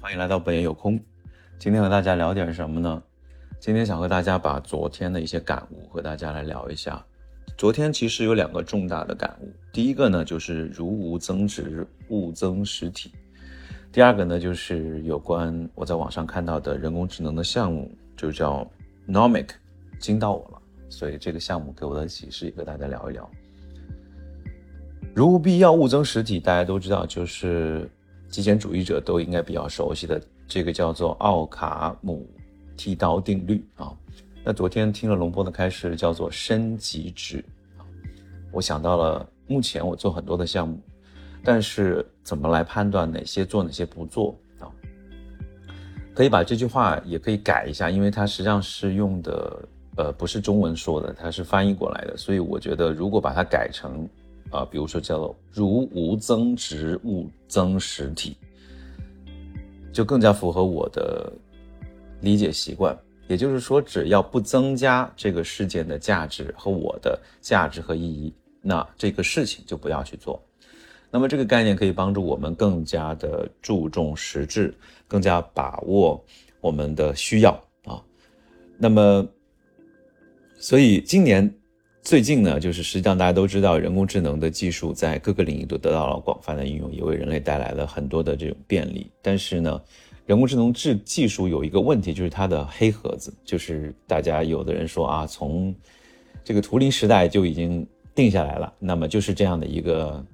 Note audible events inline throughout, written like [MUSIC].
欢迎来到本爷有空。今天和大家聊点什么呢？今天想和大家把昨天的一些感悟和大家来聊一下。昨天其实有两个重大的感悟，第一个呢就是如无增值，勿增实体；第二个呢就是有关我在网上看到的人工智能的项目，就叫 Nomic，惊到我了。所以这个项目给我的启示也和大家聊一聊。如无必要，勿增实体，大家都知道，就是极简主义者都应该比较熟悉的这个叫做奥卡姆剃刀定律啊。那昨天听了龙波的开示，叫做升级值，我想到了目前我做很多的项目，但是怎么来判断哪些做哪些不做啊？可以把这句话也可以改一下，因为它实际上是用的。呃，不是中文说的，它是翻译过来的，所以我觉得如果把它改成，啊，比如说叫做“如无增值，勿增实体”，就更加符合我的理解习惯。也就是说，只要不增加这个事件的价值和我的价值和意义，那这个事情就不要去做。那么这个概念可以帮助我们更加的注重实质，更加把握我们的需要啊。那么。所以今年最近呢，就是实际上大家都知道，人工智能的技术在各个领域都得到了广泛的应用，也为人类带来了很多的这种便利。但是呢，人工智能智技术有一个问题，就是它的黑盒子，就是大家有的人说啊，从这个图灵时代就已经定下来了，那么就是这样的一个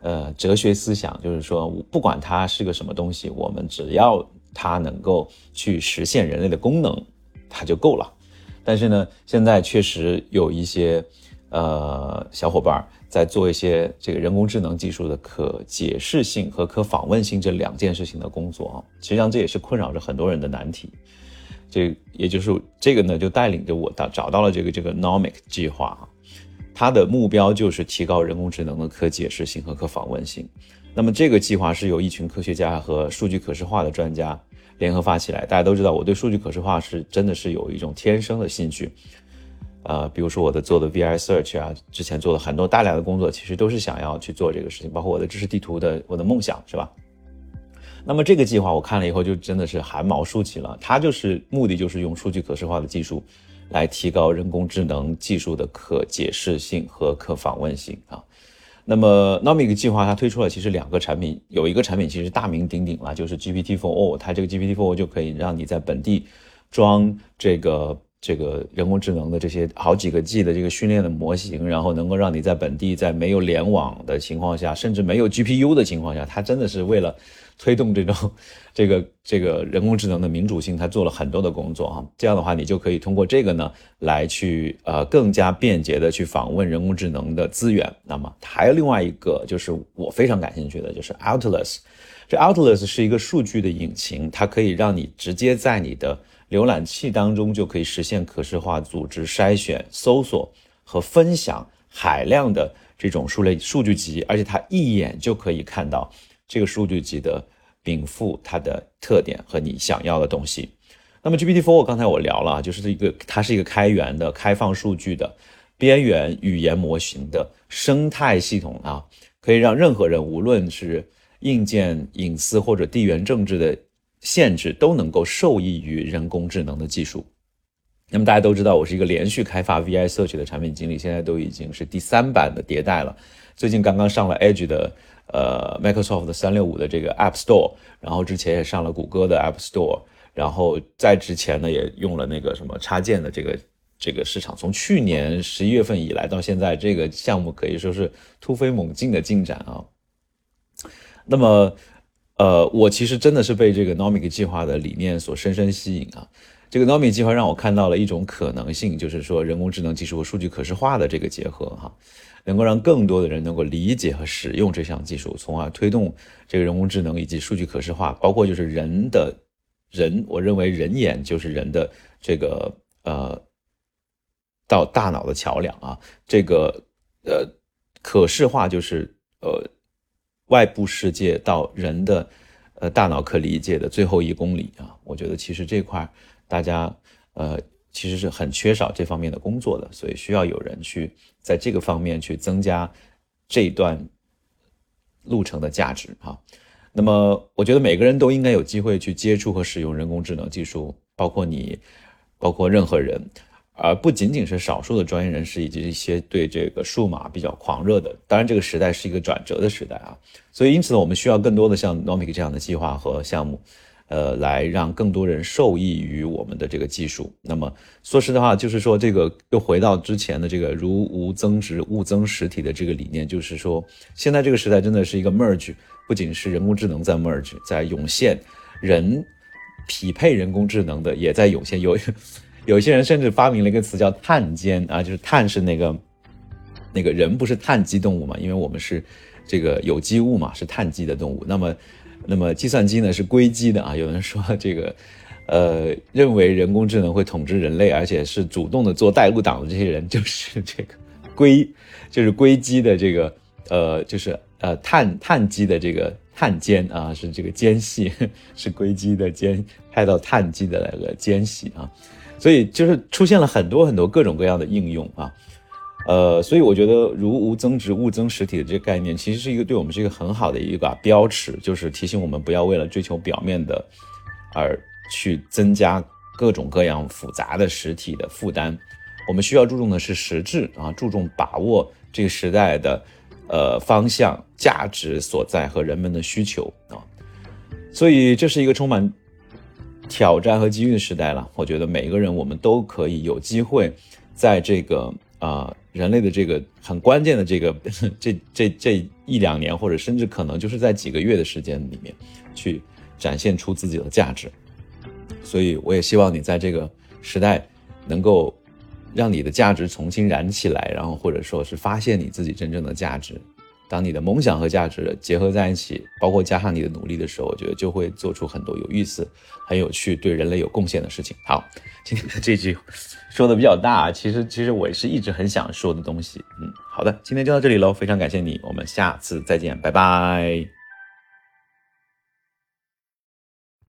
呃哲学思想，就是说不管它是个什么东西，我们只要它能够去实现人类的功能，它就够了。但是呢，现在确实有一些，呃，小伙伴在做一些这个人工智能技术的可解释性和可访问性这两件事情的工作啊。实际上这也是困扰着很多人的难题。这也就是这个呢，就带领着我到找到了这个这个 Nomic 计划啊，它的目标就是提高人工智能的可解释性和可访问性。那么这个计划是由一群科学家和数据可视化的专家。联合发起来，大家都知道我对数据可视化是真的是有一种天生的兴趣，呃，比如说我的做的 VI Search 啊，之前做了很多大量的工作，其实都是想要去做这个事情，包括我的知识地图的我的梦想是吧？那么这个计划我看了以后就真的是汗毛竖起了，它就是目的就是用数据可视化的技术来提高人工智能技术的可解释性和可访问性啊。那么 Nomic 计划它推出了其实两个产品，有一个产品其实大名鼎鼎了，就是 gpt four 它这个 GPT-4o 就可以让你在本地装这个这个人工智能的这些好几个 G 的这个训练的模型，然后能够让你在本地在没有联网的情况下，甚至没有 GPU 的情况下，它真的是为了。推动这种这 [LAUGHS] 个这个人工智能的民主性，它做了很多的工作哈。这样的话，你就可以通过这个呢，来去呃更加便捷的去访问人工智能的资源。那么还有另外一个，就是我非常感兴趣的，就是 Atlas。这 Atlas 是一个数据的引擎，它可以让你直接在你的浏览器当中就可以实现可视化、组织、筛选、搜索和分享海量的这种数类数据集，而且它一眼就可以看到。这个数据集的禀赋，它的特点和你想要的东西。那么 GPT-4 我刚才我聊了，就是一个它是一个开源的、开放数据的边缘语言模型的生态系统啊，可以让任何人，无论是硬件隐私或者地缘政治的限制，都能够受益于人工智能的技术。那么大家都知道，我是一个连续开发 VI 搜索的产品经理，现在都已经是第三版的迭代了。最近刚刚上了 Edge 的。呃，Microsoft 的三六五的这个 App Store，然后之前也上了谷歌的 App Store，然后在之前呢也用了那个什么插件的这个这个市场。从去年十一月份以来到现在，这个项目可以说是突飞猛进的进展啊。那么，呃，我其实真的是被这个 Nomic 计划的理念所深深吸引啊。这个 Nomic 计划让我看到了一种可能性，就是说人工智能技术和数据可视化的这个结合哈。能够让更多的人能够理解和使用这项技术，从而推动这个人工智能以及数据可视化，包括就是人的，人，我认为人眼就是人的这个呃，到大脑的桥梁啊，这个呃可视化就是呃外部世界到人的呃大脑可理解的最后一公里啊，我觉得其实这块大家呃。其实是很缺少这方面的工作的，所以需要有人去在这个方面去增加这段路程的价值啊。那么，我觉得每个人都应该有机会去接触和使用人工智能技术，包括你，包括任何人，而不仅仅是少数的专业人士以及一些对这个数码比较狂热的。当然，这个时代是一个转折的时代啊，所以因此呢，我们需要更多的像 Nomic 这样的计划和项目。呃，来让更多人受益于我们的这个技术。那么说实的话，就是说这个又回到之前的这个如无增值，物增实体的这个理念，就是说现在这个时代真的是一个 merge，不仅是人工智能在 merge，在涌现，人匹配人工智能的也在涌现。有有些人甚至发明了一个词叫碳间啊，就是碳是那个那个人不是碳基动物嘛，因为我们是这个有机物嘛，是碳基的动物。那么那么计算机呢是硅基的啊，有人说这个，呃，认为人工智能会统治人类，而且是主动的做带路党的这些人就是这个 [LAUGHS] 硅，就是硅基的这个，呃，就是呃碳碳基的这个碳间啊，是这个间隙，[LAUGHS] 是硅基的间派到碳基的那个间隙啊，所以就是出现了很多很多各种各样的应用啊。呃，所以我觉得如无增值物增实体的这个概念，其实是一个对我们是一个很好的一个标尺，就是提醒我们不要为了追求表面的，而去增加各种各样复杂的实体的负担。我们需要注重的是实质啊，注重把握这个时代的呃方向、价值所在和人们的需求啊。所以这是一个充满挑战和机遇的时代了。我觉得每一个人我们都可以有机会在这个啊。人类的这个很关键的这个 [LAUGHS] 这这这一两年，或者甚至可能就是在几个月的时间里面，去展现出自己的价值。所以，我也希望你在这个时代能够让你的价值重新燃起来，然后或者说是发现你自己真正的价值。当你的梦想和价值结合在一起，包括加上你的努力的时候，我觉得就会做出很多有意思、很有趣、对人类有贡献的事情。好，今天的这句说的比较大，其实其实我是一直很想说的东西。嗯，好的，今天就到这里喽，非常感谢你，我们下次再见，拜拜。